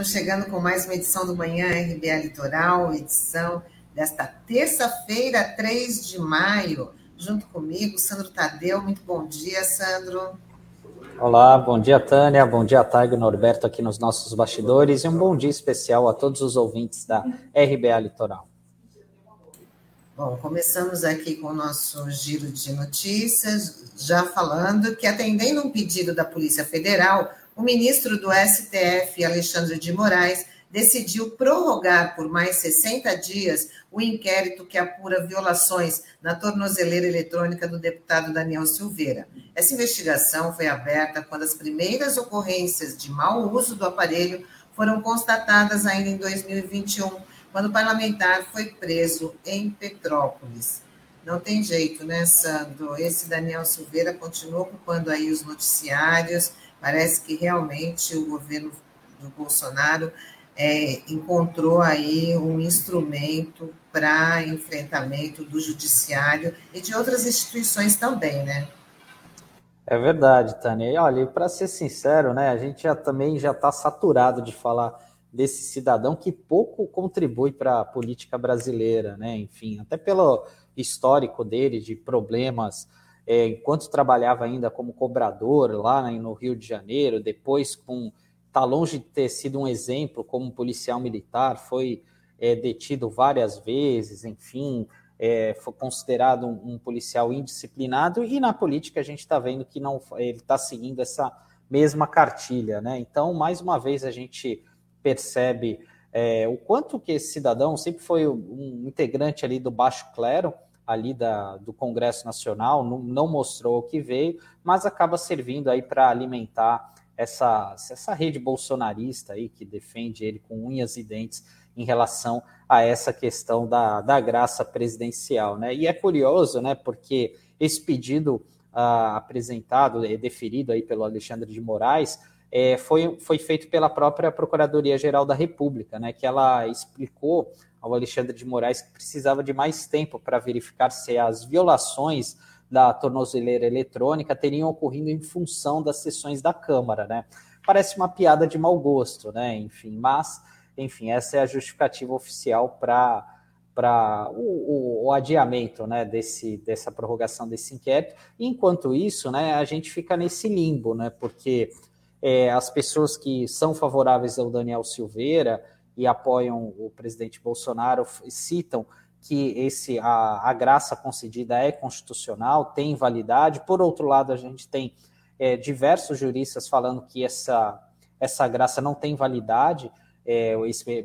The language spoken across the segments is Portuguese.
Estamos chegando com mais uma edição do Manhã RBA Litoral, edição desta terça-feira, 3 de maio. Junto comigo, Sandro Tadeu. Muito bom dia, Sandro. Olá, bom dia, Tânia. Bom dia, Taigo Norberto, aqui nos nossos bastidores. E um bom dia especial a todos os ouvintes da RBA Litoral. Bom, começamos aqui com o nosso giro de notícias, já falando que, atendendo um pedido da Polícia Federal, o ministro do STF, Alexandre de Moraes, decidiu prorrogar por mais 60 dias o inquérito que apura violações na tornozeleira eletrônica do deputado Daniel Silveira. Essa investigação foi aberta quando as primeiras ocorrências de mau uso do aparelho foram constatadas ainda em 2021, quando o parlamentar foi preso em Petrópolis. Não tem jeito, né, Sandro? Esse Daniel Silveira continua ocupando aí os noticiários, Parece que realmente o governo do Bolsonaro é, encontrou aí um instrumento para enfrentamento do judiciário e de outras instituições também, né? É verdade, Tânia. E olha, para ser sincero, né, a gente já também já está saturado de falar desse cidadão que pouco contribui para a política brasileira, né? Enfim, até pelo histórico dele de problemas é, enquanto trabalhava ainda como cobrador lá né, no Rio de Janeiro, depois com está longe de ter sido um exemplo como policial militar, foi é, detido várias vezes, enfim, é, foi considerado um, um, policial indisciplinado e na política a gente está vendo que não ele está seguindo essa mesma cartilha, né? Então, mais uma vez a gente percebe é, o quanto que esse cidadão sempre foi um integrante ali do baixo clero, ali da, do Congresso Nacional, não, não mostrou o que veio, mas acaba servindo aí para alimentar essa, essa rede bolsonarista aí que defende ele com unhas e dentes em relação a essa questão da, da graça presidencial, né? E é curioso, né? Porque esse pedido ah, apresentado e deferido aí pelo Alexandre de Moraes é, foi, foi feito pela própria Procuradoria-Geral da República, né? Que ela explicou ao Alexandre de Moraes que precisava de mais tempo para verificar se as violações da tornozeleira eletrônica teriam ocorrido em função das sessões da Câmara, né? Parece uma piada de mau gosto, né? Enfim, mas, enfim, essa é a justificativa oficial para para o, o, o, adiamento né, desse, dessa prorrogação desse inquérito. Enquanto isso, né, a gente fica nesse limbo, né, porque é, as pessoas que são favoráveis ao Daniel Silveira e apoiam o presidente Bolsonaro citam que esse a, a graça concedida é constitucional, tem validade. Por outro lado, a gente tem é, diversos juristas falando que essa, essa graça não tem validade, é,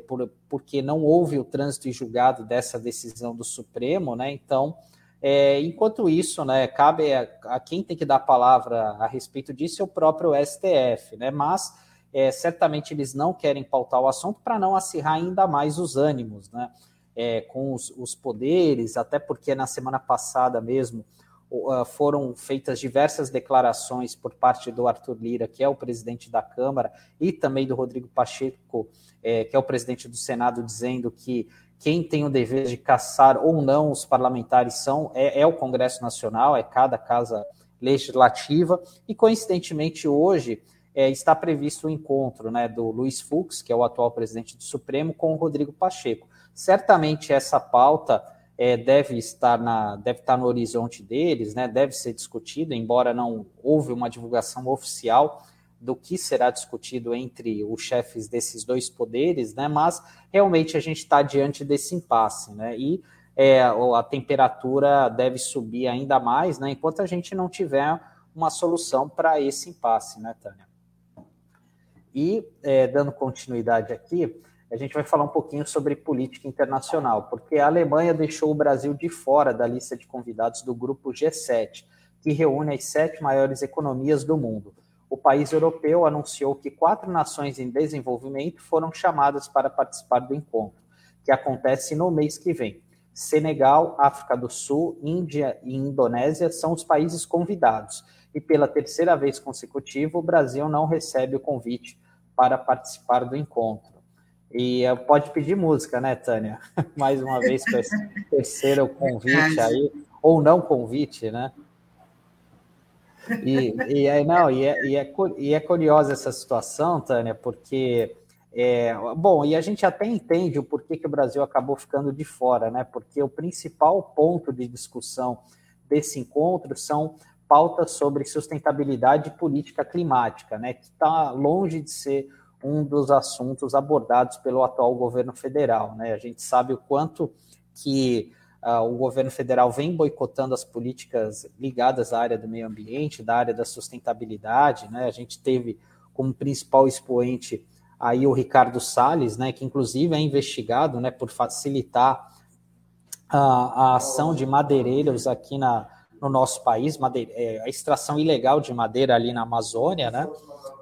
por, porque não houve o trânsito e julgado dessa decisão do Supremo, né? Então, é, enquanto isso, né, cabe a, a, quem tem que dar a palavra a respeito disso é o próprio STF, né? Mas é, certamente eles não querem pautar o assunto para não acirrar ainda mais os ânimos, né? É, com os, os, poderes, até porque na semana passada mesmo uh, foram feitas diversas declarações por parte do Arthur Lira, que é o presidente da Câmara, e também do Rodrigo Pacheco, é, que é o presidente do Senado, dizendo que quem tem o dever de caçar ou não os parlamentares são é, é o Congresso Nacional, é cada casa legislativa, e coincidentemente hoje é, está previsto o encontro né, do Luiz Fux, que é o atual presidente do Supremo, com o Rodrigo Pacheco. Certamente essa pauta é, deve estar na deve estar no horizonte deles, né, deve ser discutida, embora não houve uma divulgação oficial do que será discutido entre os chefes desses dois poderes, né, mas realmente a gente está diante desse impasse, né, e é, a temperatura deve subir ainda mais, né, enquanto a gente não tiver uma solução para esse impasse, né, Tânia? E, é, dando continuidade aqui, a gente vai falar um pouquinho sobre política internacional, porque a Alemanha deixou o Brasil de fora da lista de convidados do grupo G7, que reúne as sete maiores economias do mundo. O país europeu anunciou que quatro nações em desenvolvimento foram chamadas para participar do encontro, que acontece no mês que vem. Senegal, África do Sul, Índia e Indonésia são os países convidados, e pela terceira vez consecutiva, o Brasil não recebe o convite para participar do encontro. E pode pedir música, né, Tânia? Mais uma vez para esse terceiro convite aí, ou não convite, né? E, e, é, não, e, é, e, é, e é curiosa essa situação, Tânia, porque É, bom, e a gente até entende o porquê que o Brasil acabou ficando de fora, né? Porque o principal ponto de discussão desse encontro são pautas sobre sustentabilidade e política climática, né? Que está longe de ser um dos assuntos abordados pelo atual governo federal, né? A gente sabe o quanto que uh, o governo federal vem boicotando as políticas ligadas à área do meio ambiente, da área da sustentabilidade, né? A gente teve como principal expoente aí o Ricardo Salles, né, que inclusive é investigado, né, por facilitar a, a ação de madeireiros aqui na, no nosso país, madeira, é, a extração ilegal de madeira ali na Amazônia, né,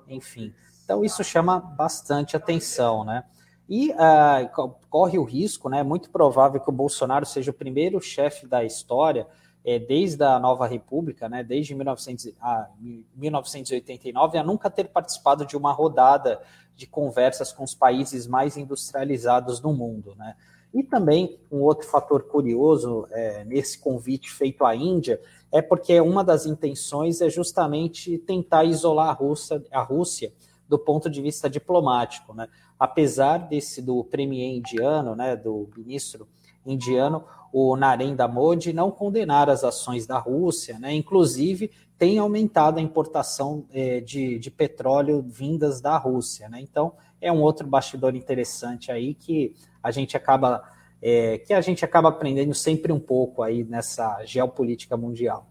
enfim. Então isso chama bastante atenção, né. E uh, corre o risco, né, é muito provável que o Bolsonaro seja o primeiro chefe da história é, desde a nova república, né, desde 1900, ah, 1989, a nunca ter participado de uma rodada de conversas com os países mais industrializados do mundo. Né? E também um outro fator curioso é, nesse convite feito à Índia é porque uma das intenções é justamente tentar isolar a Rússia, a Rússia do ponto de vista diplomático. Né? Apesar desse do premier indiano, né, do ministro indiano, o Narendra Modi, não condenar as ações da Rússia, né? inclusive tem aumentado a importação é, de, de petróleo vindas da Rússia. Né? Então, é um outro bastidor interessante aí que a gente acaba é, que a gente acaba aprendendo sempre um pouco aí nessa geopolítica mundial.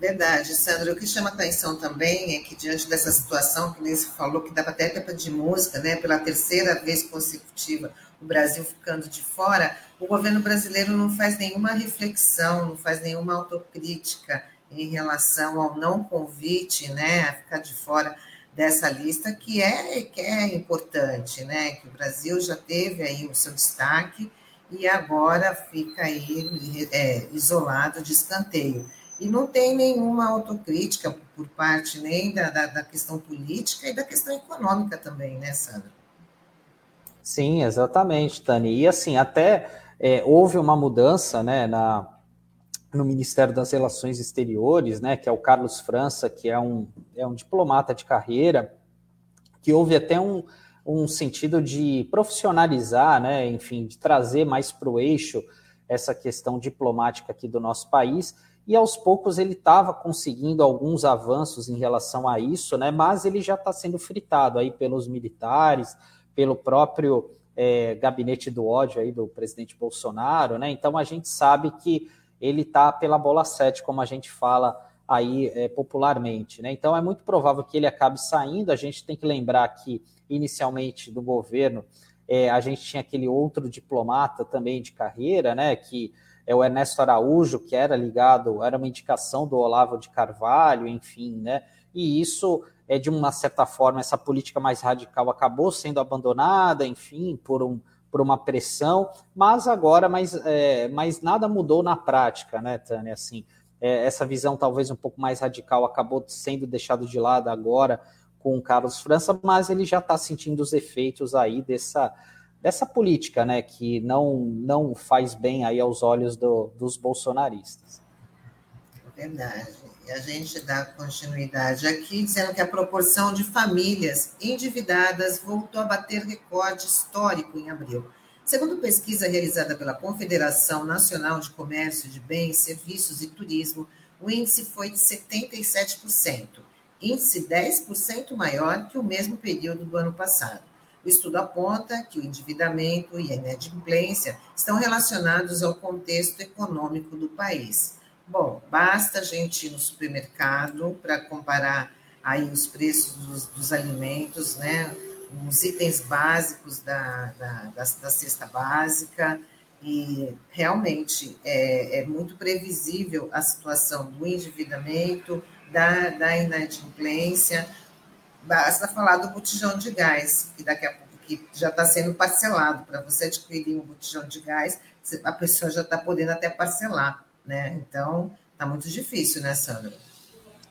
Verdade, Sandra. O que chama atenção também é que, diante dessa situação, que nem se falou, que dava até tempo de música, né, pela terceira vez consecutiva, o Brasil ficando de fora, o governo brasileiro não faz nenhuma reflexão, não faz nenhuma autocrítica em relação ao não convite, né, a ficar de fora dessa lista, que é, que é importante, né, que o Brasil já teve aí o seu destaque e agora fica aí é, isolado de escanteio. E não tem nenhuma autocrítica por parte nem da, da, da questão política e da questão econômica também, né, Sandra? Sim, exatamente, Tani. E assim, até é, houve uma mudança né, na, no Ministério das Relações Exteriores, né, que é o Carlos França, que é um, é um diplomata de carreira, que houve até um, um sentido de profissionalizar, né, enfim, de trazer mais para o eixo essa questão diplomática aqui do nosso país e aos poucos ele estava conseguindo alguns avanços em relação a isso, né? Mas ele já está sendo fritado aí pelos militares, pelo próprio é, gabinete do ódio aí do presidente Bolsonaro, né? Então a gente sabe que ele está pela bola 7, como a gente fala aí é, popularmente, né? Então é muito provável que ele acabe saindo. A gente tem que lembrar que inicialmente do governo é, a gente tinha aquele outro diplomata também de carreira, né? Que é o Ernesto Araújo, que era ligado, era uma indicação do Olavo de Carvalho, enfim, né? E isso é de uma certa forma essa política mais radical acabou sendo abandonada, enfim, por um por uma pressão, mas agora, mas, é, mas nada mudou na prática, né, Tânia? Assim, é, essa visão talvez um pouco mais radical acabou sendo deixado de lado agora com o Carlos França, mas ele já está sentindo os efeitos aí dessa dessa política, né, que não, não faz bem aí aos olhos do, dos bolsonaristas. Verdade. E a gente dá continuidade aqui, dizendo que a proporção de famílias endividadas voltou a bater recorde histórico em abril. Segundo pesquisa realizada pela Confederação Nacional de Comércio de Bens, Serviços e Turismo, o índice foi de 77%, índice 10% maior que o mesmo período do ano passado. O estudo aponta que o endividamento e a inadimplência estão relacionados ao contexto econômico do país. Bom, basta a gente ir no supermercado para comparar aí os preços dos, dos, alimentos, né? Os itens básicos da, da, da, da cesta básica, e realmente é, é, muito previsível a situação do endividamento, da, da inadimplência, Basta falar do botijão de gás, que daqui a pouco que já está sendo parcelado. Para você adquirir um botijão de gás, a pessoa já está podendo até parcelar, né? Então, está muito difícil, né, Sandra?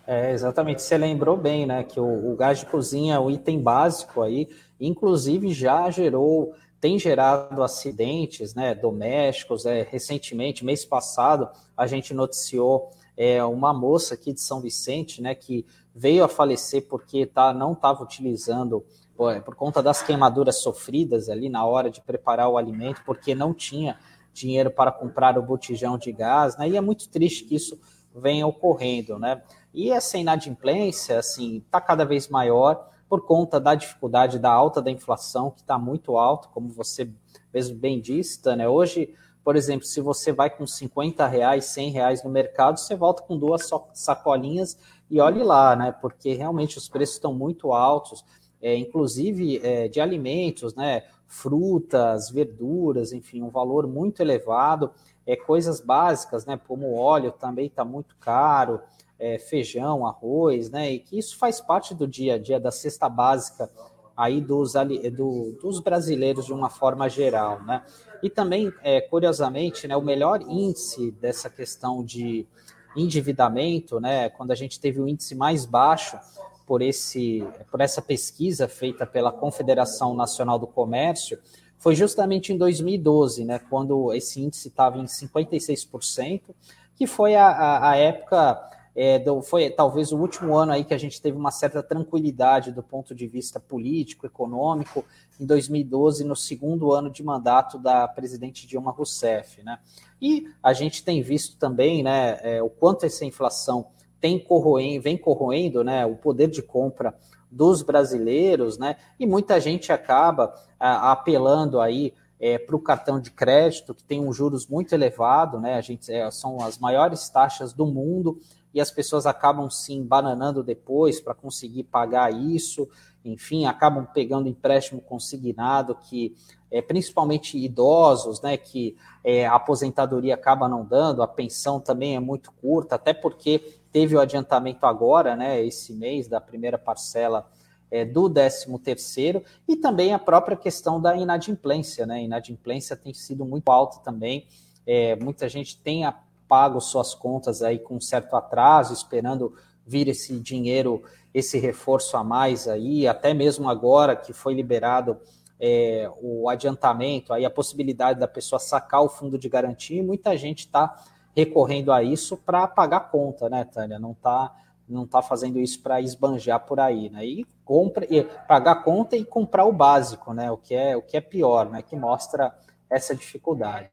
É, exatamente. Você lembrou bem, né, que o, o gás de cozinha é o item básico aí, inclusive já gerou, tem gerado acidentes, né, domésticos. É, recentemente, mês passado, a gente noticiou é, uma moça aqui de São Vicente, né, que veio a falecer porque tá, não estava utilizando por, por conta das queimaduras sofridas ali na hora de preparar o alimento, porque não tinha dinheiro para comprar o botijão de gás, né? E é muito triste que isso venha ocorrendo, né? E essa inadimplência, assim, está cada vez maior por conta da dificuldade da alta da inflação, que está muito alto, como você mesmo bem disse, né? Hoje, por exemplo, se você vai com 50 reais, 100 reais no mercado, você volta com duas sacolinhas e olhe lá, né? Porque realmente os preços estão muito altos, é, inclusive é, de alimentos, né? Frutas, verduras, enfim, um valor muito elevado. É, coisas básicas, né? Como óleo também está muito caro, é, feijão, arroz, né? E que isso faz parte do dia a dia da cesta básica aí dos, do, dos brasileiros de uma forma geral, né? E também, é, curiosamente, né, o melhor índice dessa questão de endividamento, né, quando a gente teve o índice mais baixo por, esse, por essa pesquisa feita pela Confederação Nacional do Comércio, foi justamente em 2012, né, quando esse índice estava em 56%, que foi a, a, a época é, do, foi talvez o último ano aí que a gente teve uma certa tranquilidade do ponto de vista político, econômico, em 2012, no segundo ano de mandato da presidente Dilma Rousseff. Né? E a gente tem visto também né, é, o quanto essa inflação tem corroendo, vem corroendo né, o poder de compra dos brasileiros, né? E muita gente acaba apelando aí é, para o cartão de crédito, que tem um juros muito elevado, né? A gente é, são as maiores taxas do mundo e as pessoas acabam se bananando depois para conseguir pagar isso, enfim, acabam pegando empréstimo consignado que é, principalmente idosos, né, que é, a aposentadoria acaba não dando, a pensão também é muito curta, até porque teve o adiantamento agora, né, esse mês da primeira parcela é, do 13 terceiro e também a própria questão da inadimplência, né, inadimplência tem sido muito alta também, é, muita gente tem pago suas contas aí com certo atraso, esperando vir esse dinheiro, esse reforço a mais aí, até mesmo agora que foi liberado é, o adiantamento, aí a possibilidade da pessoa sacar o fundo de garantia, e muita gente está recorrendo a isso para pagar conta, né, Tânia? Não está não tá fazendo isso para esbanjar por aí, né? E compra, e pagar conta e comprar o básico, né? O que é o que é pior, né? Que mostra essa dificuldade.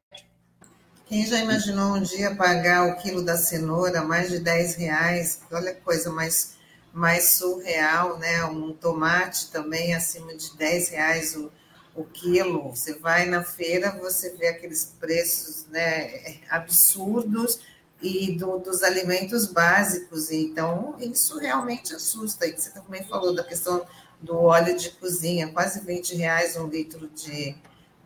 Quem já imaginou um dia pagar o quilo da cenoura mais de 10 reais? Olha que coisa mais, mais surreal, né? Um tomate também acima de 10 reais o, o quilo. Você vai na feira, você vê aqueles preços né, absurdos e do, dos alimentos básicos. Então, isso realmente assusta. E você também falou da questão do óleo de cozinha, quase 20 reais um litro de,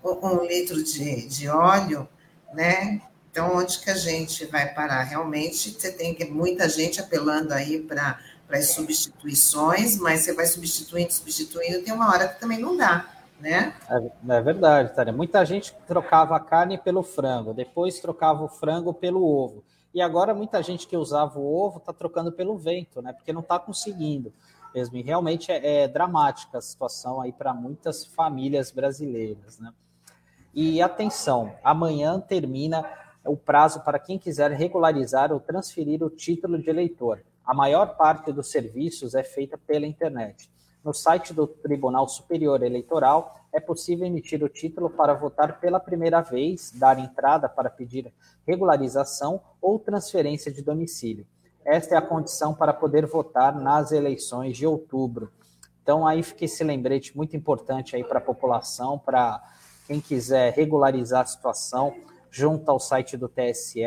um litro de, de óleo né? Então, onde que a gente vai parar? Realmente, você tem muita gente apelando aí para as substituições, mas você vai substituindo, substituindo, tem uma hora que também não dá, né? É, é verdade, Tânia. Muita gente trocava a carne pelo frango, depois trocava o frango pelo ovo. E agora muita gente que usava o ovo está trocando pelo vento, né? Porque não está conseguindo mesmo. E realmente é, é dramática a situação aí para muitas famílias brasileiras, né? E atenção, amanhã termina o prazo para quem quiser regularizar ou transferir o título de eleitor. A maior parte dos serviços é feita pela internet. No site do Tribunal Superior Eleitoral é possível emitir o título para votar pela primeira vez, dar entrada para pedir regularização ou transferência de domicílio. Esta é a condição para poder votar nas eleições de outubro. Então aí fica esse lembrete muito importante aí para a população, para quem quiser regularizar a situação, junto ao site do TSE.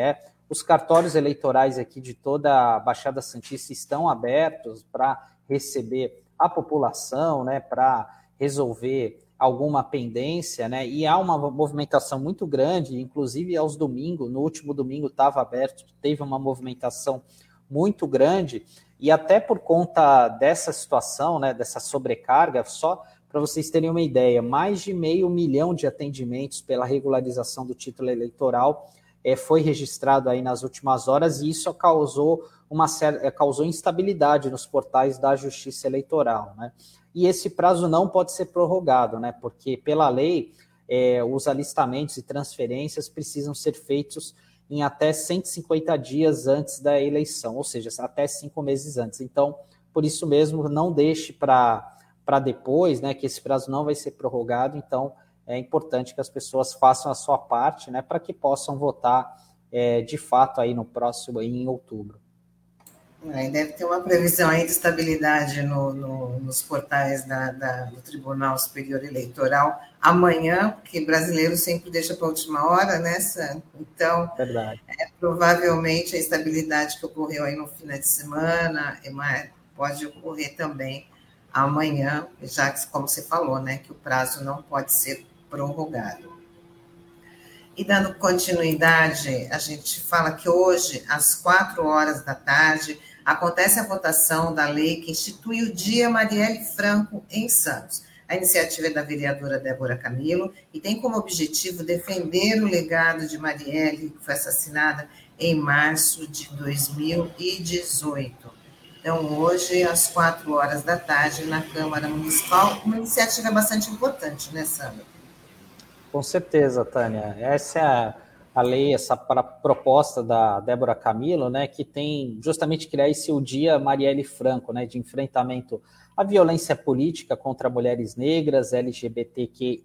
Os cartórios eleitorais aqui de toda a Baixada Santista estão abertos para receber a população, né, para resolver alguma pendência, né? E há uma movimentação muito grande, inclusive aos domingos, no último domingo estava aberto, teve uma movimentação muito grande, e até por conta dessa situação, né, dessa sobrecarga, só para vocês terem uma ideia, mais de meio milhão de atendimentos pela regularização do título eleitoral é, foi registrado aí nas últimas horas e isso causou uma certa, é, causou instabilidade nos portais da Justiça Eleitoral, né? E esse prazo não pode ser prorrogado, né? Porque pela lei é, os alistamentos e transferências precisam ser feitos em até 150 dias antes da eleição, ou seja, até cinco meses antes. Então, por isso mesmo, não deixe para para depois, né, que esse prazo não vai ser prorrogado, então é importante que as pessoas façam a sua parte, né, para que possam votar é, de fato aí no próximo, aí em outubro. É, deve ter uma previsão aí de estabilidade no, no, nos portais da, da, do Tribunal Superior Eleitoral amanhã, porque brasileiro sempre deixa para a última hora, né, Sam? Então, Verdade. É, provavelmente a estabilidade que ocorreu aí no fim de semana pode ocorrer também amanhã, já que, como você falou, né, que o prazo não pode ser prorrogado. E dando continuidade, a gente fala que hoje, às quatro horas da tarde, acontece a votação da lei que institui o Dia Marielle Franco em Santos. A iniciativa é da vereadora Débora Camilo e tem como objetivo defender o legado de Marielle, que foi assassinada em março de 2018. Então, hoje, às quatro horas da tarde, na Câmara Municipal, uma iniciativa bastante importante, né, Sandra? Com certeza, Tânia. Essa é a, a lei, essa proposta da Débora Camilo, né, que tem justamente criar esse o Dia Marielle Franco, né, de enfrentamento à violência política contra mulheres negras, LGBTQIA+,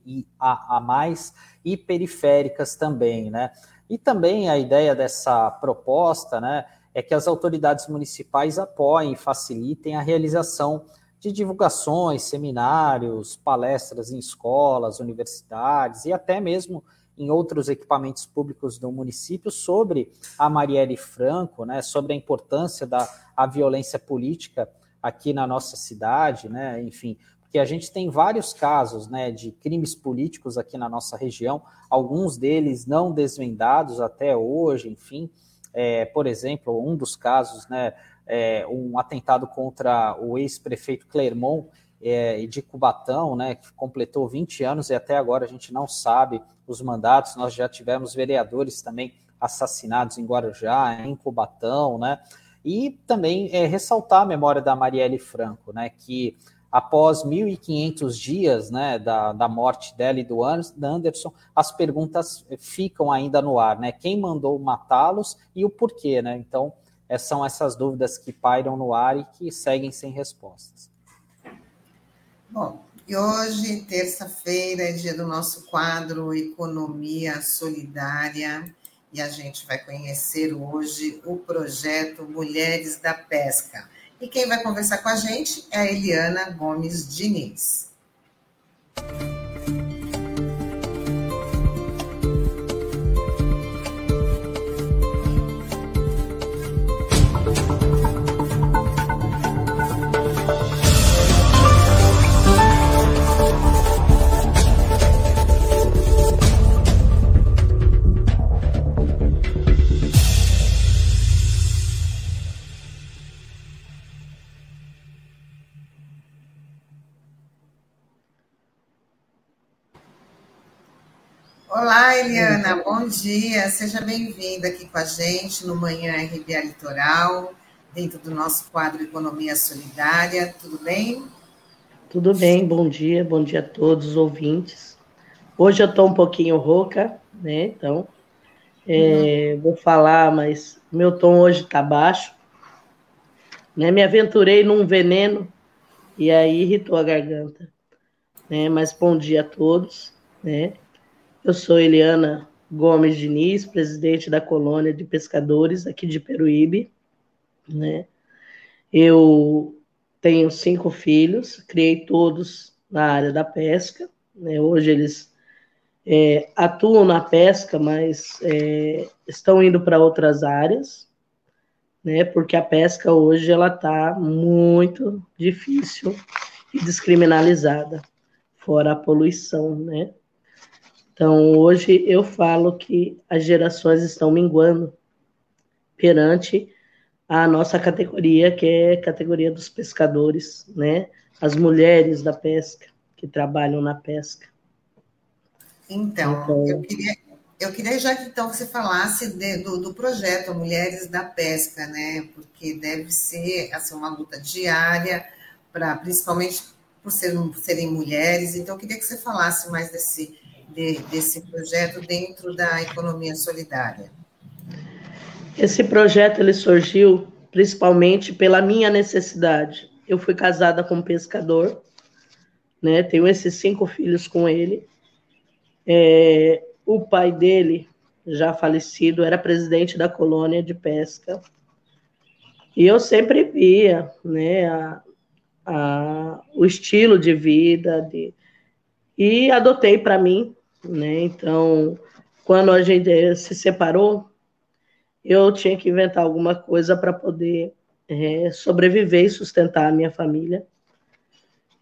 e periféricas também, né. E também a ideia dessa proposta, né, é que as autoridades municipais apoiem e facilitem a realização de divulgações, seminários, palestras em escolas, universidades e até mesmo em outros equipamentos públicos do município sobre a Marielle Franco, né, sobre a importância da a violência política aqui na nossa cidade, né, enfim, porque a gente tem vários casos, né, de crimes políticos aqui na nossa região, alguns deles não desvendados até hoje, enfim, é, por exemplo, um dos casos, né, é, um atentado contra o ex-prefeito Clermont é, de Cubatão, né, que completou 20 anos e até agora a gente não sabe os mandatos. Nós já tivemos vereadores também assassinados em Guarujá, em Cubatão, né? E também é, ressaltar a memória da Marielle Franco, né, que após 1.500 dias né, da, da morte dela e do Anderson, as perguntas ficam ainda no ar, né? Quem mandou matá-los e o porquê, né? Então, é, são essas dúvidas que pairam no ar e que seguem sem respostas. Bom, e hoje, terça-feira, é dia do nosso quadro Economia Solidária e a gente vai conhecer hoje o projeto Mulheres da Pesca. E quem vai conversar com a gente é a Eliana Gomes Diniz. Olá, Eliana, bom dia. Seja bem-vinda aqui com a gente no Manhã RBA Litoral, dentro do nosso quadro Economia Solidária. Tudo bem? Tudo bem, bom dia, bom dia a todos os ouvintes. Hoje eu estou um pouquinho rouca, né? Então, é, uhum. vou falar, mas meu tom hoje está baixo. Né? Me aventurei num veneno e aí irritou a garganta. Né? Mas bom dia a todos, né? Eu sou Eliana Gomes Diniz, presidente da colônia de pescadores aqui de Peruíbe, né? Eu tenho cinco filhos, criei todos na área da pesca, né? Hoje eles é, atuam na pesca, mas é, estão indo para outras áreas, né? Porque a pesca hoje ela está muito difícil e descriminalizada, fora a poluição, né? Então, hoje eu falo que as gerações estão minguando perante a nossa categoria, que é a categoria dos pescadores, né? As mulheres da pesca, que trabalham na pesca. Então, então eu, queria, eu queria já que então você falasse de, do, do, projeto Mulheres da Pesca, né? Porque deve ser assim, uma luta diária, para principalmente por, ser, por serem mulheres. Então, eu queria que você falasse mais desse de, desse projeto dentro da economia solidária? Esse projeto ele surgiu principalmente pela minha necessidade. Eu fui casada com um pescador, né? Tenho esses cinco filhos com ele. É, o pai dele, já falecido, era presidente da colônia de pesca. E eu sempre via, né, a, a, o estilo de vida de, e adotei para mim, né? Então, quando a gente se separou, eu tinha que inventar alguma coisa para poder é, sobreviver e sustentar a minha família.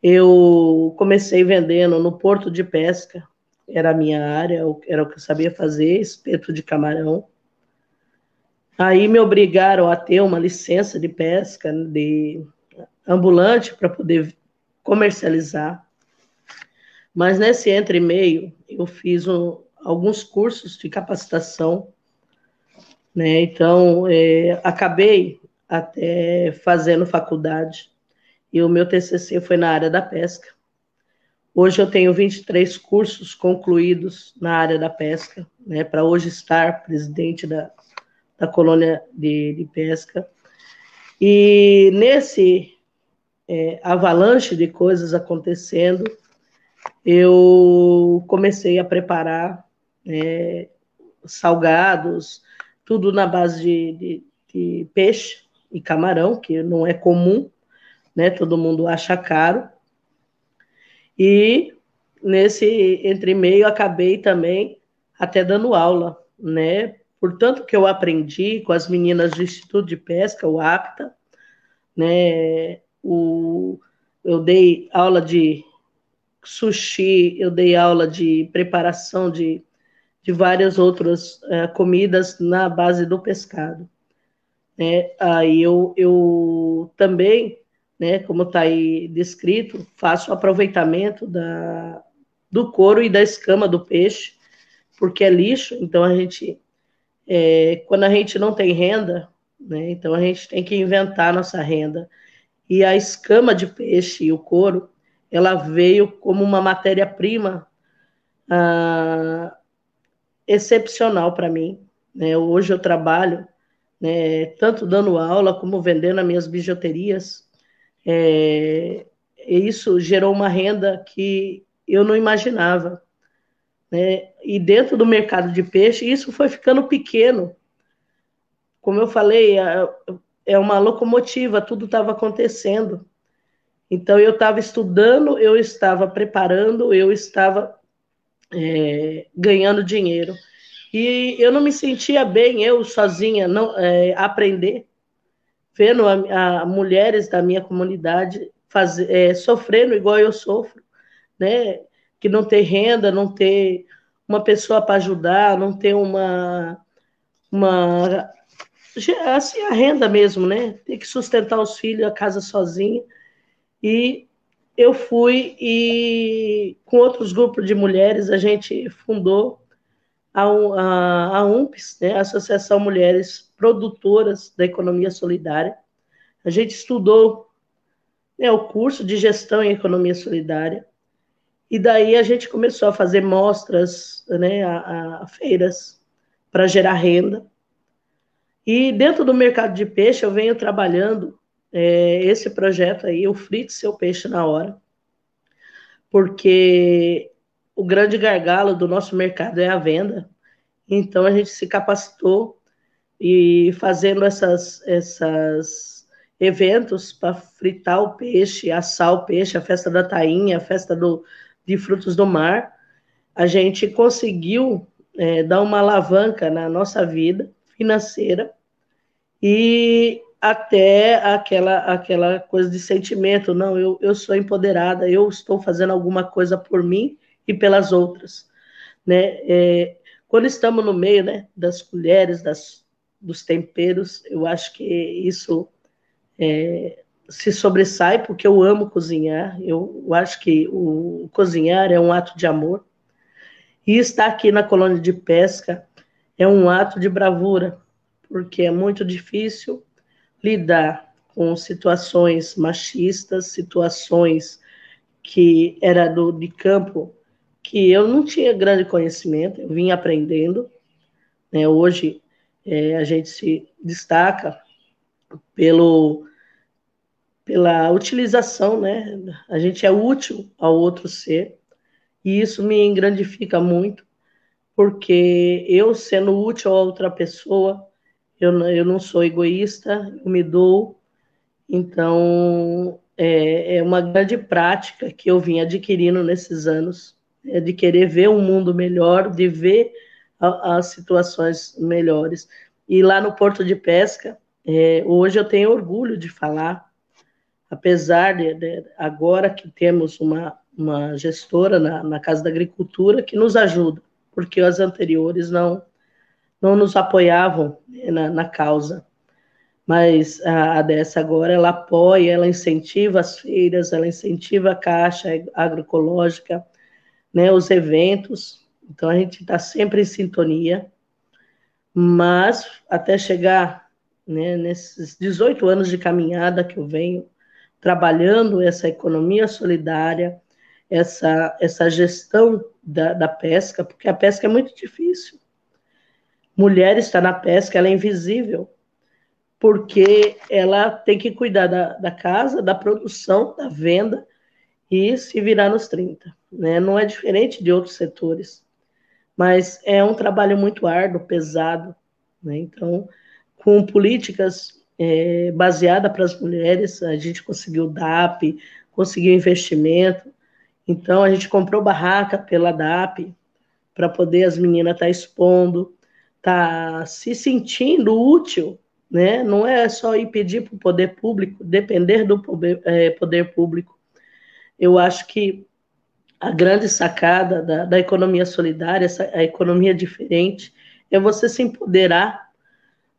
Eu comecei vendendo no porto de pesca, era a minha área, era o que eu sabia fazer, espeto de camarão. Aí me obrigaram a ter uma licença de pesca de ambulante para poder comercializar. Mas nesse entre meio, eu fiz um, alguns cursos de capacitação, né? Então, é, acabei até fazendo faculdade e o meu TCC foi na área da pesca. Hoje eu tenho 23 cursos concluídos na área da pesca, né? Para hoje estar presidente da, da colônia de, de pesca. E nesse é, avalanche de coisas acontecendo, eu comecei a preparar é, salgados, tudo na base de, de, de, peixe e camarão, que não é comum, né? Todo mundo acha caro. E nesse entre meio acabei também até dando aula, né? Portanto que eu aprendi com as meninas do Instituto de Pesca, o APTA, né? O, eu dei aula de sushi, eu dei aula de preparação de, de várias outras uh, comidas na base do pescado. Né? Aí eu, eu também, né, como está aí descrito, faço aproveitamento da, do couro e da escama do peixe, porque é lixo, então a gente, é, quando a gente não tem renda, né, então a gente tem que inventar nossa renda. E a escama de peixe e o couro ela veio como uma matéria-prima ah, excepcional para mim. Né? Hoje eu trabalho né, tanto dando aula como vendendo as minhas bijuterias. É, e isso gerou uma renda que eu não imaginava. Né? E dentro do mercado de peixe, isso foi ficando pequeno. Como eu falei, é, é uma locomotiva, tudo estava acontecendo. Então, eu estava estudando, eu estava preparando, eu estava é, ganhando dinheiro. E eu não me sentia bem, eu sozinha, não é, aprender, vendo a, a, mulheres da minha comunidade é, sofrendo igual eu sofro, né? Que não ter renda, não ter uma pessoa para ajudar, não ter uma, uma assim, a renda mesmo, né? Ter que sustentar os filhos, a casa sozinha. E eu fui e com outros grupos de mulheres a gente fundou a, a, a UMPS, né, Associação Mulheres Produtoras da Economia Solidária. A gente estudou né, o curso de gestão em economia solidária e daí a gente começou a fazer mostras, né, a, a feiras para gerar renda. E dentro do mercado de peixe eu venho trabalhando é, esse projeto aí, o frite seu peixe na hora, porque o grande gargalo do nosso mercado é a venda. Então a gente se capacitou e fazendo essas, essas eventos para fritar o peixe, assar o peixe, a festa da tainha, a festa do, de frutos do mar, a gente conseguiu é, dar uma alavanca na nossa vida financeira e até aquela aquela coisa de sentimento, não, eu, eu sou empoderada, eu estou fazendo alguma coisa por mim e pelas outras, né? É, quando estamos no meio, né, das colheres, das, dos temperos, eu acho que isso é, se sobressai porque eu amo cozinhar, eu, eu acho que o, o cozinhar é um ato de amor, e estar aqui na colônia de pesca é um ato de bravura, porque é muito difícil lidar com situações machistas, situações que era do de campo que eu não tinha grande conhecimento, eu vim aprendendo. Né? Hoje é, a gente se destaca pelo pela utilização, né? A gente é útil ao outro ser, e isso me engrandifica muito, porque eu sendo útil a outra pessoa, eu, eu não sou egoísta, eu me dou, então é, é uma grande prática que eu vim adquirindo nesses anos, é de querer ver um mundo melhor, de ver a, as situações melhores. E lá no Porto de Pesca, é, hoje eu tenho orgulho de falar apesar de, de, agora que temos uma, uma gestora na, na Casa da Agricultura que nos ajuda, porque as anteriores não, não nos apoiavam né, na, na causa. Mas a, a dessa agora, ela apoia, ela incentiva as feiras, ela incentiva a Caixa Agroecológica, né, os eventos, então a gente está sempre em sintonia, mas até chegar né, nesses 18 anos de caminhada que eu venho, trabalhando essa economia solidária, essa, essa gestão da, da pesca, porque a pesca é muito difícil. Mulher está na pesca, ela é invisível, porque ela tem que cuidar da, da casa, da produção, da venda e se virar nos 30. Né? Não é diferente de outros setores, mas é um trabalho muito árduo, pesado. Né? Então, com políticas é, baseada para as mulheres. A gente conseguiu DAP, conseguiu investimento. Então, a gente comprou barraca pela DAP para poder as meninas estar tá expondo, tá se sentindo útil, né? Não é só ir pedir para o poder público, depender do poder, é, poder público. Eu acho que a grande sacada da, da economia solidária, essa, a economia diferente, é você se empoderar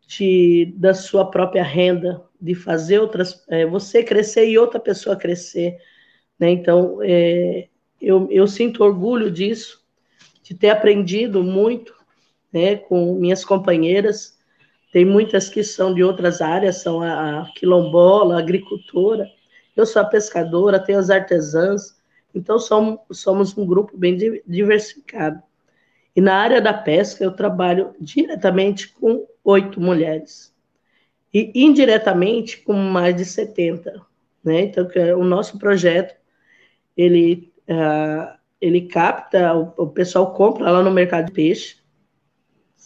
de, da sua própria renda, de fazer outras, é, você crescer e outra pessoa crescer. Né? Então, é, eu, eu sinto orgulho disso, de ter aprendido muito né, com minhas companheiras. Tem muitas que são de outras áreas, são a, a quilombola, a agricultora. Eu sou a pescadora, tenho as artesãs. Então, somos, somos um grupo bem diversificado. E na área da pesca, eu trabalho diretamente com oito mulheres. E indiretamente com mais de 70. Né? Então, é o nosso projeto, ele, uh, ele capta, o, o, pessoal compra lá no mercado de peixe.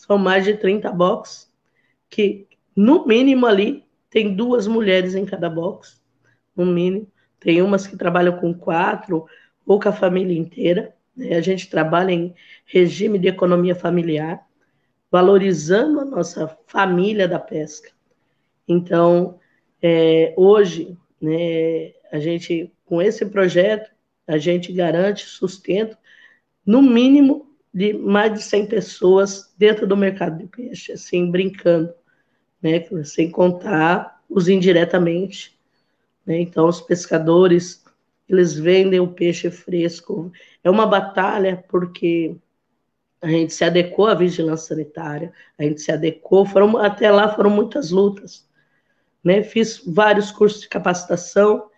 São mais de 30 boxes, que no mínimo ali tem duas mulheres em cada box, no mínimo. Tem umas que trabalham com quatro, ou com a família inteira. Né? A gente trabalha em regime de economia familiar, valorizando a nossa família da pesca. Então, é, hoje, né, a gente, com esse projeto, a gente garante sustento, no mínimo, de mais de 100 pessoas dentro do mercado de peixe, assim, brincando, né, sem contar os indiretamente. Né? Então, os pescadores eles vendem o peixe fresco. É uma batalha porque a gente se adequou à vigilância sanitária, a gente se adequou, foram, até lá foram muitas lutas. Né? Fiz vários cursos de capacitação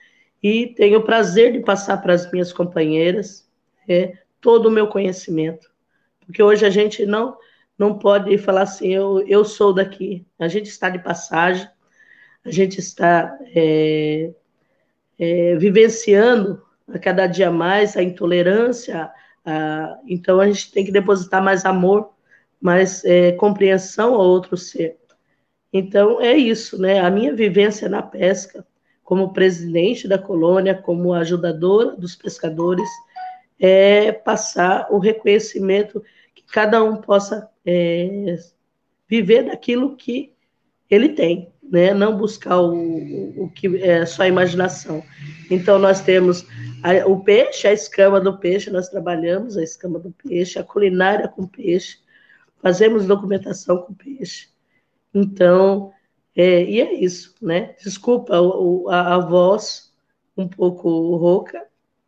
e tenho o prazer de passar para as minhas companheiras é, todo o meu conhecimento. Porque hoje a gente não, não pode falar assim, eu, eu sou daqui. A gente está de passagem, a gente está é, é, vivenciando a cada dia mais a intolerância. A, então, a gente tem que depositar mais amor, mais é, compreensão ao outro ser. Então, é isso, né? A minha vivência na pesca, como presidente da colônia, como ajudadora dos pescadores, é passar o reconhecimento cada um possa é, viver daquilo que ele tem né? não buscar o, o que é só a imaginação. Então, nós temos a, o peixe, a escama do peixe, nós trabalhamos a escama do peixe, a culinária com peixe, fazemos documentação com peixe. Então, é, e é isso, né? Desculpa a, a, voz um pouco rouca,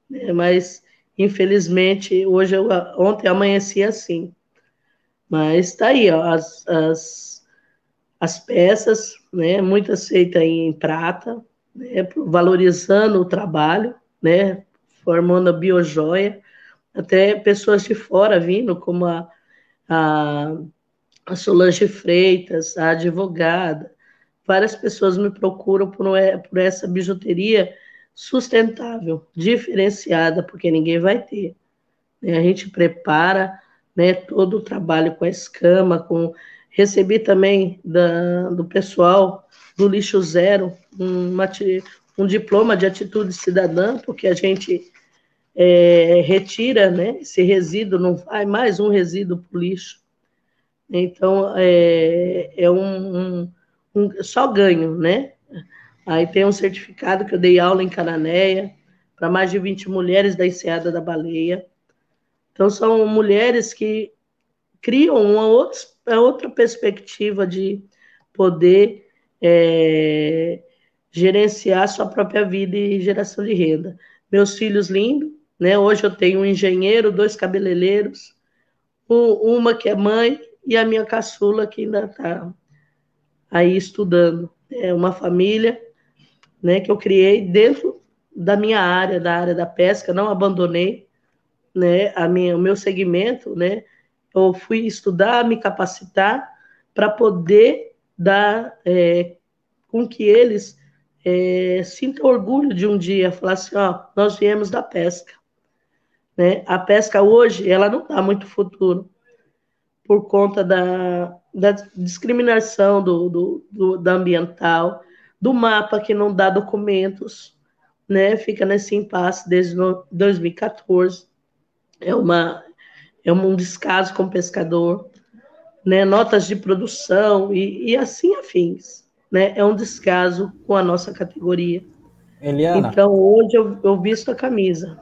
né? mas infelizmente hoje eu, ontem amanheci assim. Mas tá aí, ó, as, as as peças, né, muitas feitas em prata, né, valorizando o trabalho, né, formando a biojoia, até pessoas de fora vindo, como a, a, a Solange Freitas, a advogada, várias pessoas me procuram por, por essa bijuteria sustentável, diferenciada, porque ninguém vai ter. Né? A gente prepara né, todo o trabalho com a escama, com recebi também da, do pessoal do lixo zero um, diploma de atitude cidadã, porque a gente é, retira né, esse resíduo, não vai mais um resíduo para o lixo. Então, é, é um, um, um, só ganho, né? Aí tem um certificado que eu dei aula em Cananéia para mais de 20 mulheres da Enseada da Baleia. Então, são mulheres que criam uma outra, outra perspectiva de poder é, gerenciar sua própria vida e geração de renda. Meus filhos lindos, né? Hoje eu tenho um engenheiro, dois cabeleireiros, um, uma que é mãe e a minha caçula que ainda está aí estudando. É uma família, né? Que eu criei dentro da minha área, da área da pesca, não abandonei, né? A minha, o meu segmento, né? Eu fui estudar, me capacitar para poder dar é, com que eles é, sintam orgulho de um dia falar assim, ó, nós viemos da pesca. Né? A pesca hoje, ela não dá muito futuro por conta da, da discriminação do, do, do, da ambiental, do mapa que não dá documentos, né? Fica nesse impasse desde 2014. É, uma, é um descaso com o pescador, né? Notas de produção e, e assim afins, né? É um descaso com a nossa categoria. Eliana. Então, hoje eu, eu visto a camisa.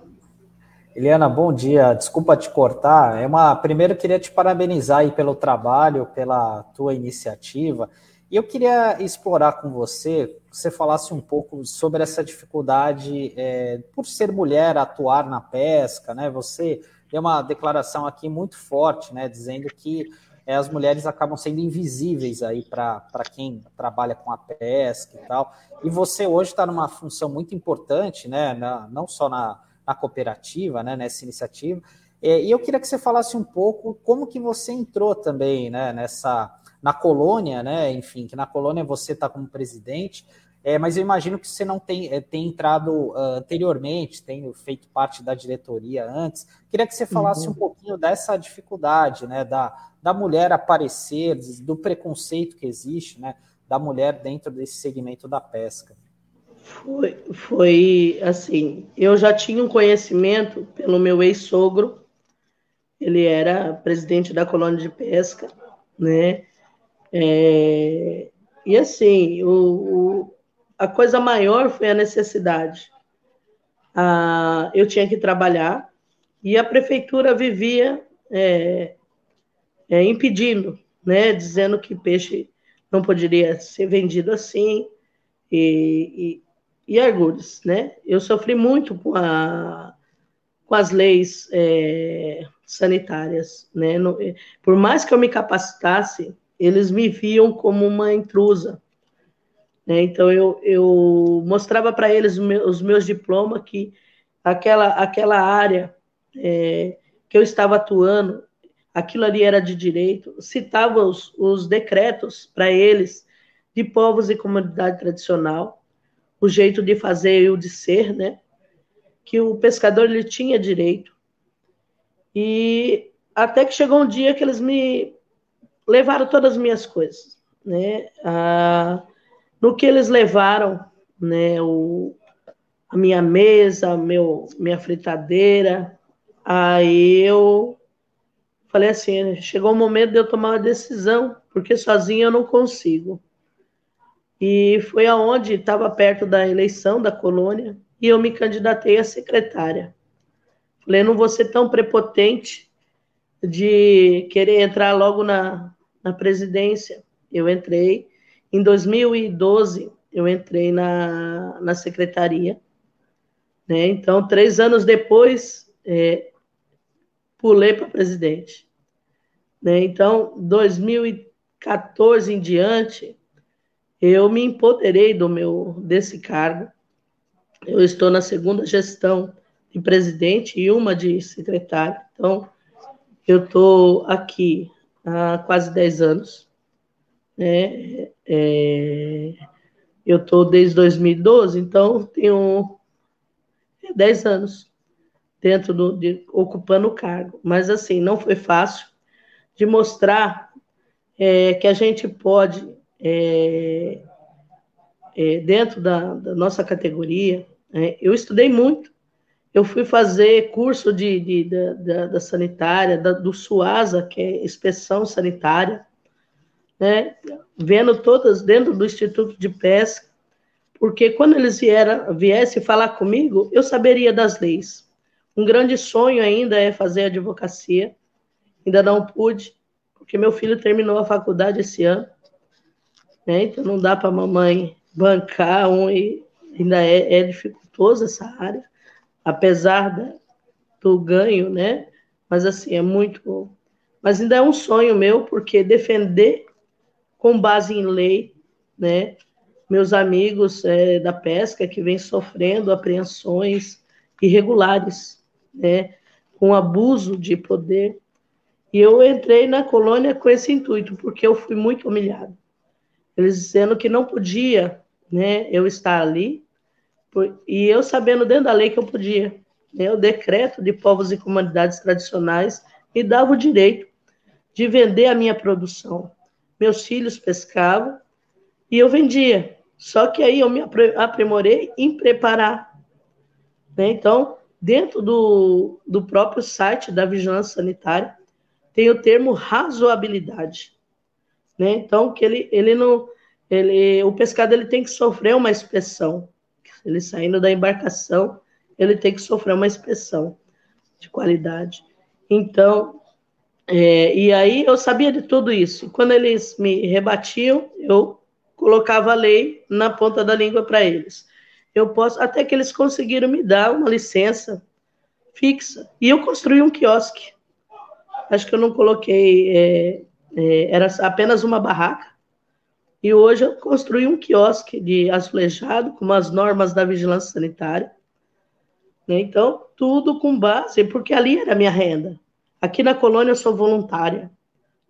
Eliana, bom dia. Desculpa te cortar. É uma primeiro queria te parabenizar aí pelo trabalho, pela tua iniciativa. E eu queria explorar com você, você falasse um pouco sobre essa dificuldade é, por ser mulher atuar na pesca, né? Você deu uma declaração aqui muito forte, né? Dizendo que é, as mulheres acabam sendo invisíveis aí para quem trabalha com a pesca e tal. E você hoje está numa função muito importante, né? Na, não só na na cooperativa, né, nessa iniciativa. É, e eu queria que você falasse um pouco como que você entrou também né, nessa na colônia, né? Enfim, que na colônia você está como presidente, é, mas eu imagino que você não tem, é, tem entrado uh, anteriormente, tem feito parte da diretoria antes. Queria que você falasse uhum. um pouquinho dessa dificuldade, né? Da, da mulher aparecer, do preconceito que existe, né? Da mulher dentro desse segmento da pesca. Foi, foi assim, eu já tinha um conhecimento pelo meu ex-sogro, ele era presidente da colônia de pesca, né? É, e assim, o, o, a coisa maior foi a necessidade. Ah, eu tinha que trabalhar e a prefeitura vivia é, é, impedindo, né? Dizendo que peixe não poderia ser vendido assim. E, e argures, né? Eu sofri muito com, a, com as leis é, sanitárias, né? No, por mais que eu me capacitasse, eles me viam como uma intrusa. Né? Então eu, eu mostrava para eles os meus diplomas que aquela, aquela área é, que eu estava atuando, aquilo ali era de direito, citava os, os decretos para eles de povos e comunidade tradicional, o jeito de fazer e o de ser, né? Que o pescador ele tinha direito. E até que chegou um dia que eles me levaram todas as minhas coisas, né? Ah, no que eles levaram, né? O, a minha mesa, meu, minha fritadeira. Aí eu falei assim, chegou o momento de eu tomar uma decisão, porque sozinho eu não consigo. E foi aonde estava perto da eleição da colônia e eu me candidatei a secretária. Falei, não vou ser tão prepotente de querer entrar logo na, na presidência. Eu entrei em 2012, eu entrei na, na secretaria. Né? Então, três anos depois, é, pulei para presidente. Né? Então, 2014 em diante, eu me empoderei do meu desse cargo. Eu estou na segunda gestão de presidente e uma de secretário. Então, eu estou aqui há quase 10 anos. Né? É, eu estou desde 2012, então tenho 10 anos dentro do, de, ocupando o cargo. Mas assim, não foi fácil de mostrar é, que a gente pode, é, é, dentro da, da, nossa categoria, é, eu estudei muito. Eu fui fazer curso de, de da, da, da, sanitária, do SUASA, que é inspeção sanitária, né, vendo todas dentro do Instituto de Pesca, porque quando eles vieram, viessem falar comigo, eu saberia das leis. Um grande sonho ainda é fazer advocacia, ainda não pude, porque meu filho terminou a faculdade esse ano, né, então não dá para a mamãe bancar um, ainda é, é dificultoso essa área, apesar do ganho, né, mas assim, é muito. Mas ainda é um sonho meu, porque defender com base em lei, né? Meus amigos é, da pesca que vêm sofrendo apreensões irregulares, né? Com abuso de poder. E eu entrei na colônia com esse intuito, porque eu fui muito humilhado. Eles dizendo que não podia, né? Eu estar ali, e eu sabendo dentro da lei que eu podia. Né, o decreto de povos e comunidades tradicionais me dava o direito de vender a minha produção meus filhos pescavam e eu vendia. Só que aí eu me aprimorei em preparar. Né? Então, dentro do, do próprio site da Vigilância Sanitária, tem o termo razoabilidade. Né? Então, que ele, ele não. Ele, o pescado ele tem que sofrer uma inspeção. Ele saindo da embarcação, ele tem que sofrer uma inspeção de qualidade. Então, é, e aí eu sabia de tudo isso. Quando eles me rebatiam, eu colocava a lei na ponta da língua para eles. Eu posso, até que eles conseguiram me dar uma licença fixa. E eu construí um quiosque. Acho que eu não coloquei, é, é, era apenas uma barraca. E hoje eu construí um quiosque de azulejado, com as normas da vigilância sanitária. Né? Então, tudo com base, porque ali era a minha renda. Aqui na colônia eu sou voluntária,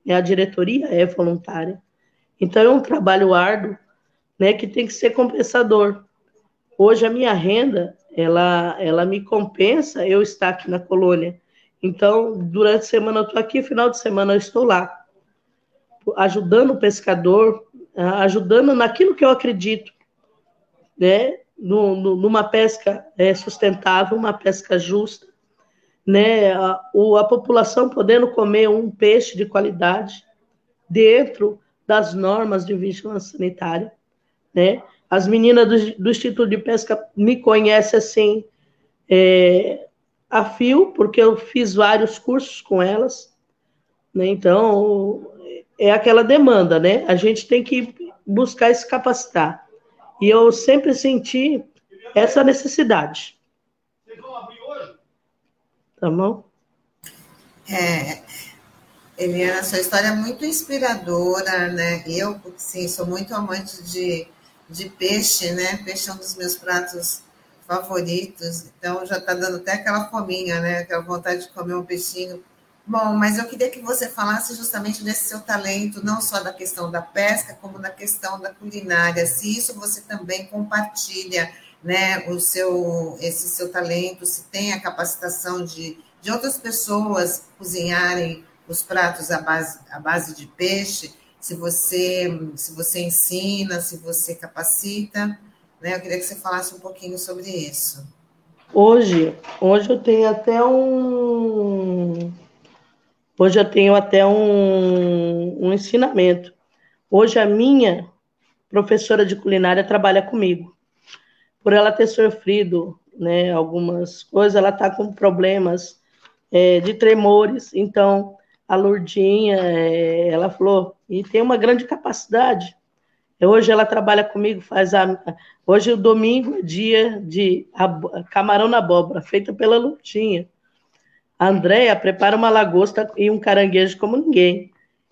né? a diretoria é voluntária. Então é um trabalho árduo, né, que tem que ser compensador. Hoje a minha renda, ela, ela me compensa eu estar aqui na colônia. Então, durante a semana eu estou aqui, final de semana eu estou lá, ajudando o pescador, ajudando naquilo que eu acredito, né, no, no, numa pesca é, sustentável, uma pesca justa, né, a, a população podendo comer um peixe de qualidade dentro das normas de vigilância sanitária, né? As meninas do, do Instituto de Pesca me conhecem assim é, a fio, porque eu fiz vários cursos com elas, né? Então é aquela demanda, né? A gente tem que buscar se capacitar. E eu sempre senti essa necessidade. Tá bom? É, Eliana, sua história é muito inspiradora, né? Eu, sim, sou muito amante de, de peixe, né? Peixe é um dos meus pratos favoritos, então já está dando até aquela fominha, né? Aquela vontade de comer um peixinho. Bom, mas eu queria que você falasse justamente desse seu talento, não só da questão da pesca, como da questão da culinária. Se isso você também compartilha né, o seu, esse seu talento, se tem a capacitação de, de outras pessoas cozinharem os pratos à base, à base de peixe, se você, se você ensina, se você capacita, né? Eu queria que você falasse um pouquinho sobre isso. Hoje, hoje eu tenho até um, hoje eu tenho até um, um ensinamento. Hoje a minha professora de culinária trabalha comigo por ela ter sofrido né, algumas coisas, ela está com problemas é, de tremores, então a Lourdinha, é, ela falou, e tem uma grande capacidade. Hoje ela trabalha comigo, faz a. Hoje o domingo é dia de camarão na abóbora, feita pela Lourdinha. A prepara uma lagosta e um caranguejo como ninguém.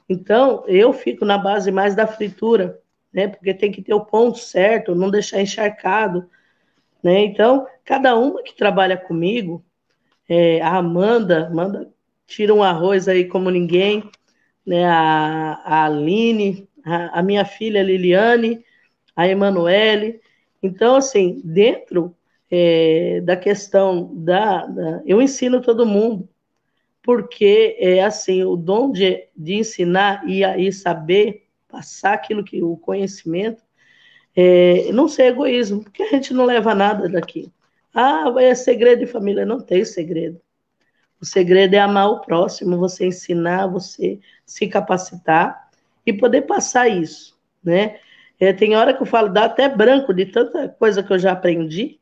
Então, eu fico na base mais da fritura, né? Porque tem que ter o ponto certo, não deixar encharcado, né? Então, cada uma que trabalha comigo, é, a Amanda, Amanda tira um arroz aí como ninguém, né? a, a Aline, a, a minha filha Liliane, a Emanuele. Então, assim, dentro é, da questão da, da, Eu ensino todo mundo, porque é assim, o dom de, de ensinar e aí saber passar aquilo que o conhecimento, é, não ser egoísmo, porque a gente não leva nada daqui. Ah, é segredo de família. Não tem segredo. O segredo é amar o próximo, você ensinar, você se capacitar e poder passar isso, né? É, tem hora que eu falo, dá até branco de tanta coisa que eu já aprendi,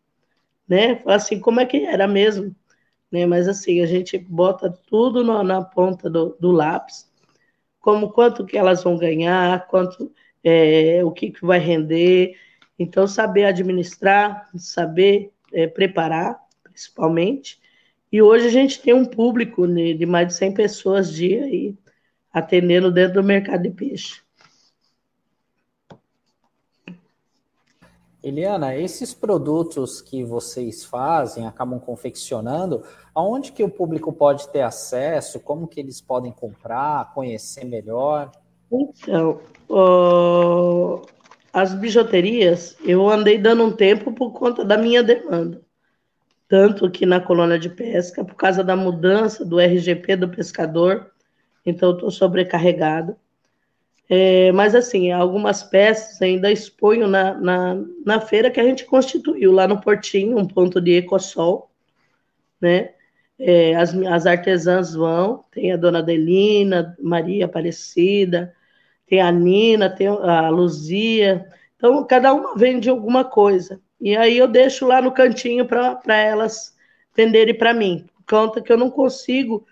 né? Assim, como é que era mesmo? Né? Mas assim, a gente bota tudo no, na ponta do, do, lápis, como quanto que elas vão ganhar, quanto é, o que, que vai render. Então, saber administrar, saber é, preparar, principalmente. E hoje a gente tem um público de mais de 100 pessoas dia aí, atendendo dentro do mercado de peixe. Eliana, esses produtos que vocês fazem, acabam confeccionando, aonde que o público pode ter acesso? Como que eles podem comprar, conhecer melhor? Então, uh, as bijuterias, eu andei dando um tempo por conta da minha demanda. Tanto que na colônia de pesca, por causa da mudança do RGP do pescador, então eu estou sobrecarregada. É, mas, assim, algumas peças ainda exponho na, na, na, feira que a gente constituiu lá no Portinho, um ponto de ecossol, né? É, as, as artesãs vão, tem a dona Adelina, Maria Aparecida, tem a Nina, tem a Luzia. Então, cada uma vende alguma coisa. E aí eu deixo lá no cantinho para elas venderem para mim. Conta que eu não consigo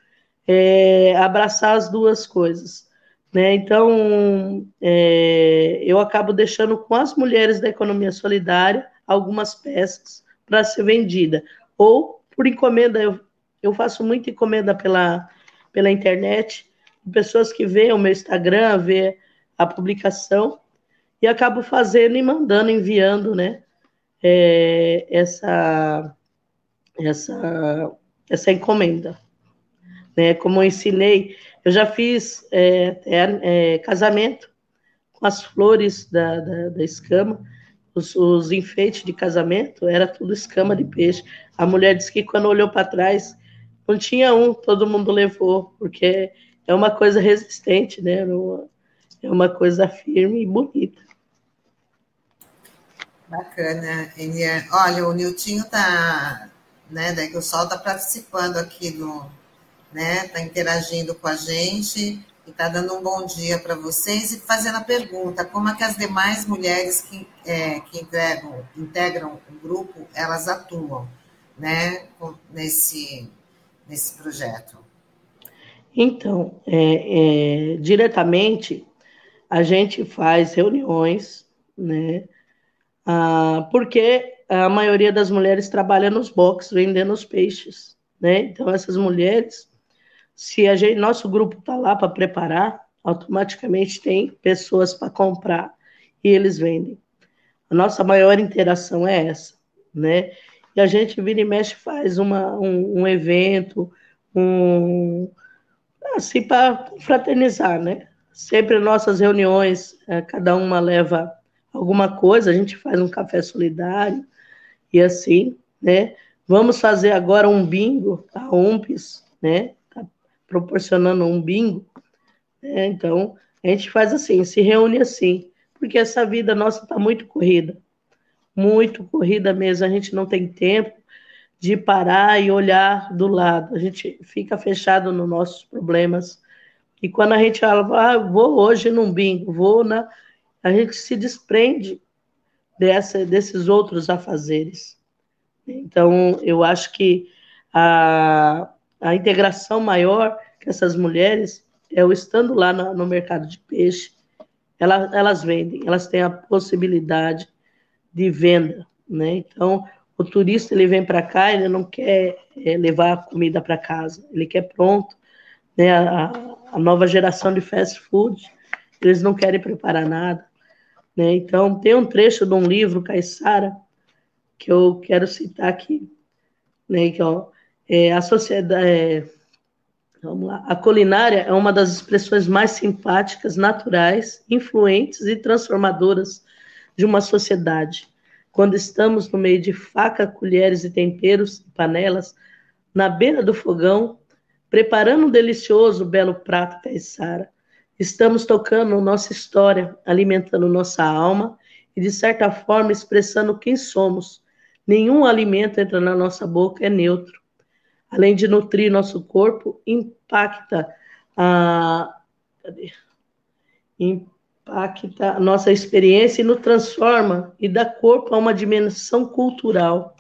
é, abraçar as duas coisas. Né? Então, é, eu acabo deixando com as mulheres da economia solidária algumas peças para ser vendida. Ou por encomenda, eu, eu faço muita encomenda pela, pela internet, pessoas que veem o meu Instagram, vê a publicação, e acabo fazendo e mandando, enviando, né? É, essa, essa, essa encomenda. Né? Como eu ensinei eu já fiz é, é, casamento com as flores da, da, da escama, os, os, enfeites de casamento, era tudo escama de peixe. A mulher disse que quando olhou para trás, não tinha um, todo mundo levou, porque é uma coisa resistente, né? É uma coisa firme e bonita. Bacana, Eliane. Olha, o Niltinho tá, né, da o Sol tá participando aqui do, né? Está interagindo com a gente e está dando um bom dia para vocês e fazendo a pergunta: como é que as demais mulheres que, é, que integram, integram o grupo elas atuam, né? Nesse nesse projeto? Então, é, é, diretamente a gente faz reuniões, né? Ah, porque a maioria das mulheres trabalha nos boxes vendendo os peixes, né? Então essas mulheres se a gente, nosso grupo está lá para preparar, automaticamente tem pessoas para comprar e eles vendem. A nossa maior interação é essa, né? E a gente vira e mexe faz uma, um, um evento, um assim para fraternizar, né? Sempre nossas reuniões, é, cada uma leva alguma coisa, a gente faz um café solidário e assim, né? Vamos fazer agora um bingo, a UMPES, né? Proporcionando um bingo. Né? Então, a gente faz assim, se reúne assim, porque essa vida nossa está muito corrida, muito corrida mesmo. A gente não tem tempo de parar e olhar do lado. A gente fica fechado nos nossos problemas. E quando a gente fala, ah, vou hoje num bingo, vou na. A gente se desprende dessa, desses outros afazeres. Então, eu acho que a, a integração maior que essas mulheres, eu estando lá no, no mercado de peixe, elas, elas vendem, elas têm a possibilidade de venda, né? Então, o turista ele vem para cá, ele não quer é, levar comida para casa, ele quer pronto, né? A, a, nova geração de fast food, eles não querem preparar nada, né? Então, tem um trecho de um livro, Caissara, que eu quero citar aqui, né? Que ó, é, a sociedade é, Vamos lá. A culinária é uma das expressões mais simpáticas, naturais, influentes e transformadoras de uma sociedade. Quando estamos no meio de faca, colheres e temperos, panelas, na beira do fogão, preparando um delicioso, belo prato caiçara, estamos tocando nossa história, alimentando nossa alma e, de certa forma, expressando quem somos. Nenhum alimento entra na nossa boca é neutro além de nutrir nosso corpo, impacta a cadê? impacta a nossa experiência e nos transforma e dá corpo a uma dimensão cultural.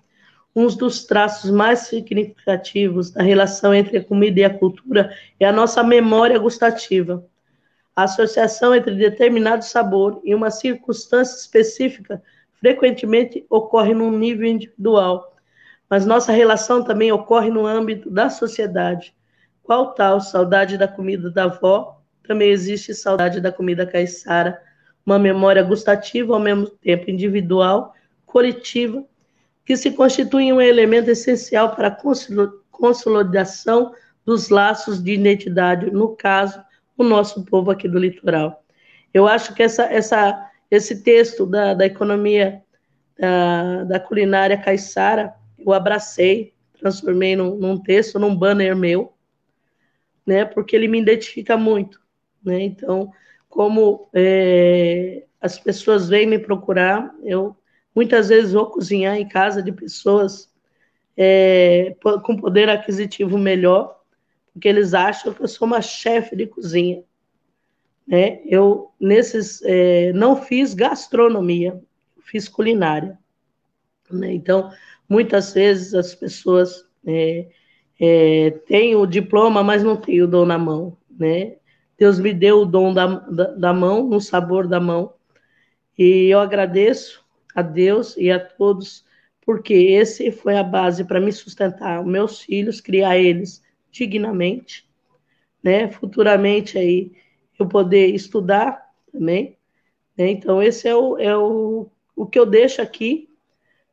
Um dos traços mais significativos da relação entre a comida e a cultura é a nossa memória gustativa. A associação entre determinado sabor e uma circunstância específica frequentemente ocorre num nível individual, mas nossa relação também ocorre no âmbito da sociedade. Qual tal saudade da comida da avó? Também existe saudade da comida caiçara, uma memória gustativa ao mesmo tempo individual, coletiva, que se constitui um elemento essencial para a consolidação dos laços de identidade, no caso, o nosso povo aqui do litoral. Eu acho que essa, essa, esse texto da, da economia da, da culinária caiçara eu abracei, transformei num, num texto, num banner meu, né? Porque ele me identifica muito, né? Então, como é, as pessoas vêm me procurar, eu muitas vezes vou cozinhar em casa de pessoas é, com poder aquisitivo melhor, porque eles acham que eu sou uma chefe de cozinha. Né? Eu nesses é, não fiz gastronomia, fiz culinária. Né? Então Muitas vezes as pessoas é, é, têm o diploma, mas não têm o dom na mão, né? Deus me deu o dom da, da, da mão, no sabor da mão, e eu agradeço a Deus e a todos, porque esse foi a base para me sustentar meus filhos, criar eles dignamente, né? Futuramente aí eu poder estudar também, né? Então esse é o, é o, o que eu deixo aqui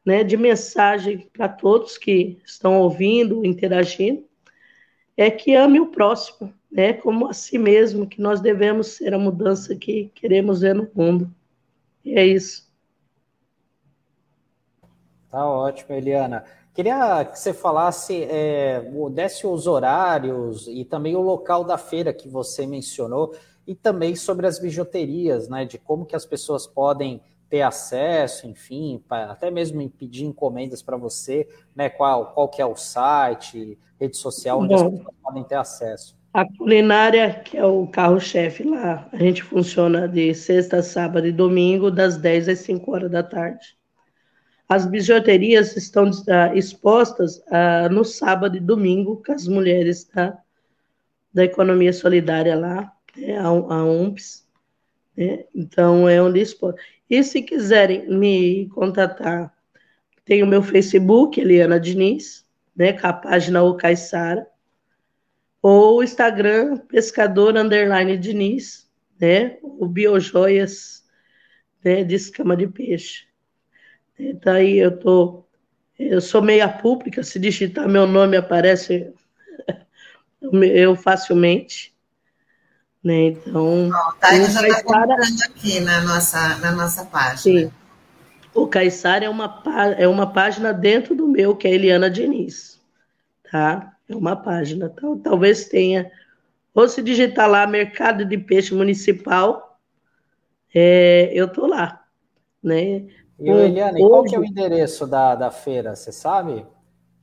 né, de mensagem para todos que estão ouvindo, interagindo, é que ame o próximo, né, como a si mesmo, que nós devemos ser a mudança que queremos ver no mundo. E é isso. Tá ótimo, Eliana. Queria que você falasse, é, desse os horários e também o local da feira que você mencionou, e também sobre as bijuterias, né, de como que as pessoas podem ter acesso, enfim, até mesmo pedir encomendas para você, né? Qual, qual que é o site, rede social, onde Bom, as pessoas podem ter acesso. A culinária, que é o carro-chefe lá, a gente funciona de sexta, sábado e domingo, das 10 às 5 horas da tarde. As bijuterias estão uh, expostas uh, no sábado e domingo com as mulheres da, da economia solidária lá, né, a, a UMPS. Né? Então, é onde expõe. E se quiserem me contatar, tem o meu Facebook, Eliana Diniz, né, com a página O Caissara, ou o Instagram, Pescador Underline Diniz, né, o Biojoias né, de escama de peixe. Então aí eu tô, eu sou meia pública, se digitar meu nome aparece eu facilmente. Né? Então, Bom, tá, o já Caissara... aqui na nossa, na nossa página. Sim. O Caissara é uma, é uma página dentro do meu, que é Eliana Diniz. Tá? É uma página. Então, talvez tenha. Ou se digitar lá Mercado de Peixe Municipal, é, eu tô lá. Né? E, o Eliane, hoje, qual que é o endereço da, da feira, você sabe?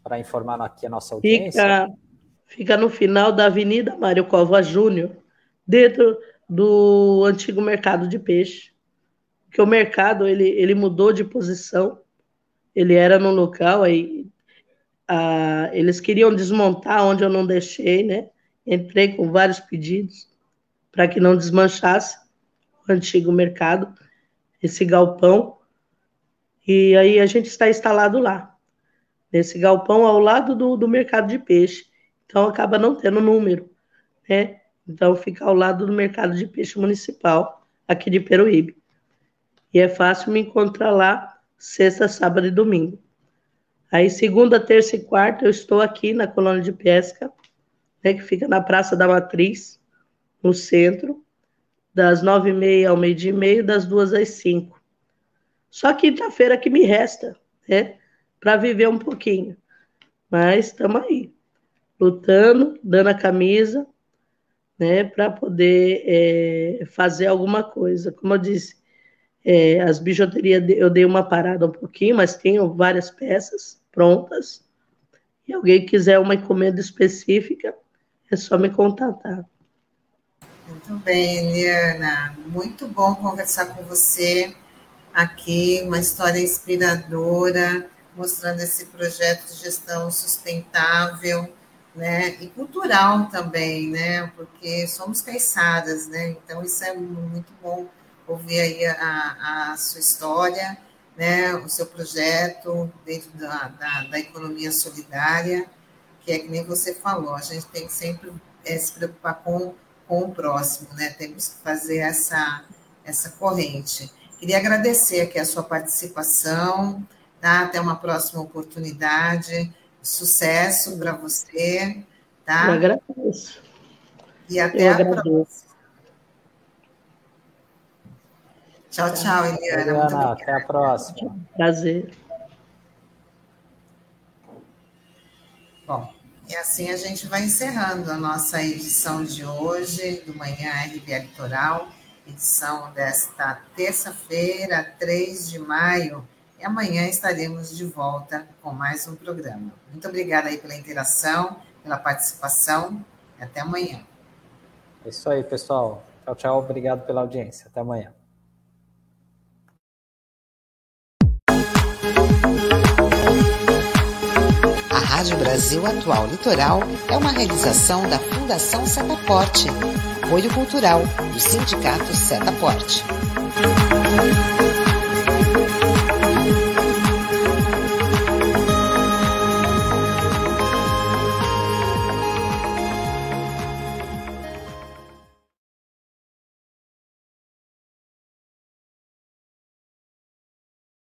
Para informar aqui a nossa audiência. Fica, fica no final da Avenida Mário Cova Júnior, dentro do antigo mercado de peixe. Porque o mercado ele, ele mudou de posição, ele era no local, aí a, eles queriam desmontar onde eu não deixei, né? Entrei com vários pedidos para que não desmanchasse o antigo mercado, esse galpão. E aí a gente está instalado lá, nesse galpão ao lado do, do mercado de peixe. Então acaba não tendo número, né? Então, fica ao lado do mercado de peixe municipal, aqui de Peruíbe. E é fácil me encontrar lá sexta, sábado e domingo. Aí, segunda, terça e quarta, eu estou aqui na colônia de pesca, né, que fica na Praça da Matriz, no centro, das nove e meia ao meio-dia e meio, das duas às cinco. Só quinta-feira que me resta, né, para viver um pouquinho. Mas estamos aí, lutando, dando a camisa, né, para poder é, fazer alguma coisa. Como eu disse, é, as bijuterias eu dei uma parada um pouquinho, mas tenho várias peças prontas. E alguém quiser uma encomenda específica, é só me contatar. Muito bem, Eliana. Muito bom conversar com você aqui, uma história inspiradora, mostrando esse projeto de gestão sustentável, né, e cultural também, né, porque somos caiçadas, né, então isso é muito bom ouvir aí a, a sua história, né, o seu projeto dentro da, da, da, economia solidária, que é que nem você falou, a gente tem que sempre é, se preocupar com, com o próximo, né, temos que fazer essa, essa corrente. Queria agradecer aqui a sua participação, tá? Até uma próxima oportunidade. Sucesso para você, tá? Eu agradeço. E até Eu a agradeço. próxima. Tchau, tchau, Eliana. Eliana até a próxima. Prazer. Bom, e assim a gente vai encerrando a nossa edição de hoje do Manhã RBA Litoral, edição desta terça-feira, 3 de maio amanhã estaremos de volta com mais um programa. Muito obrigada aí pela interação, pela participação. E até amanhã. É isso aí, pessoal. Tchau, tchau. Obrigado pela audiência. Até amanhã. A Rádio Brasil Atual Litoral é uma realização da Fundação Setaporte, apoio cultural do Sindicato Setaporte.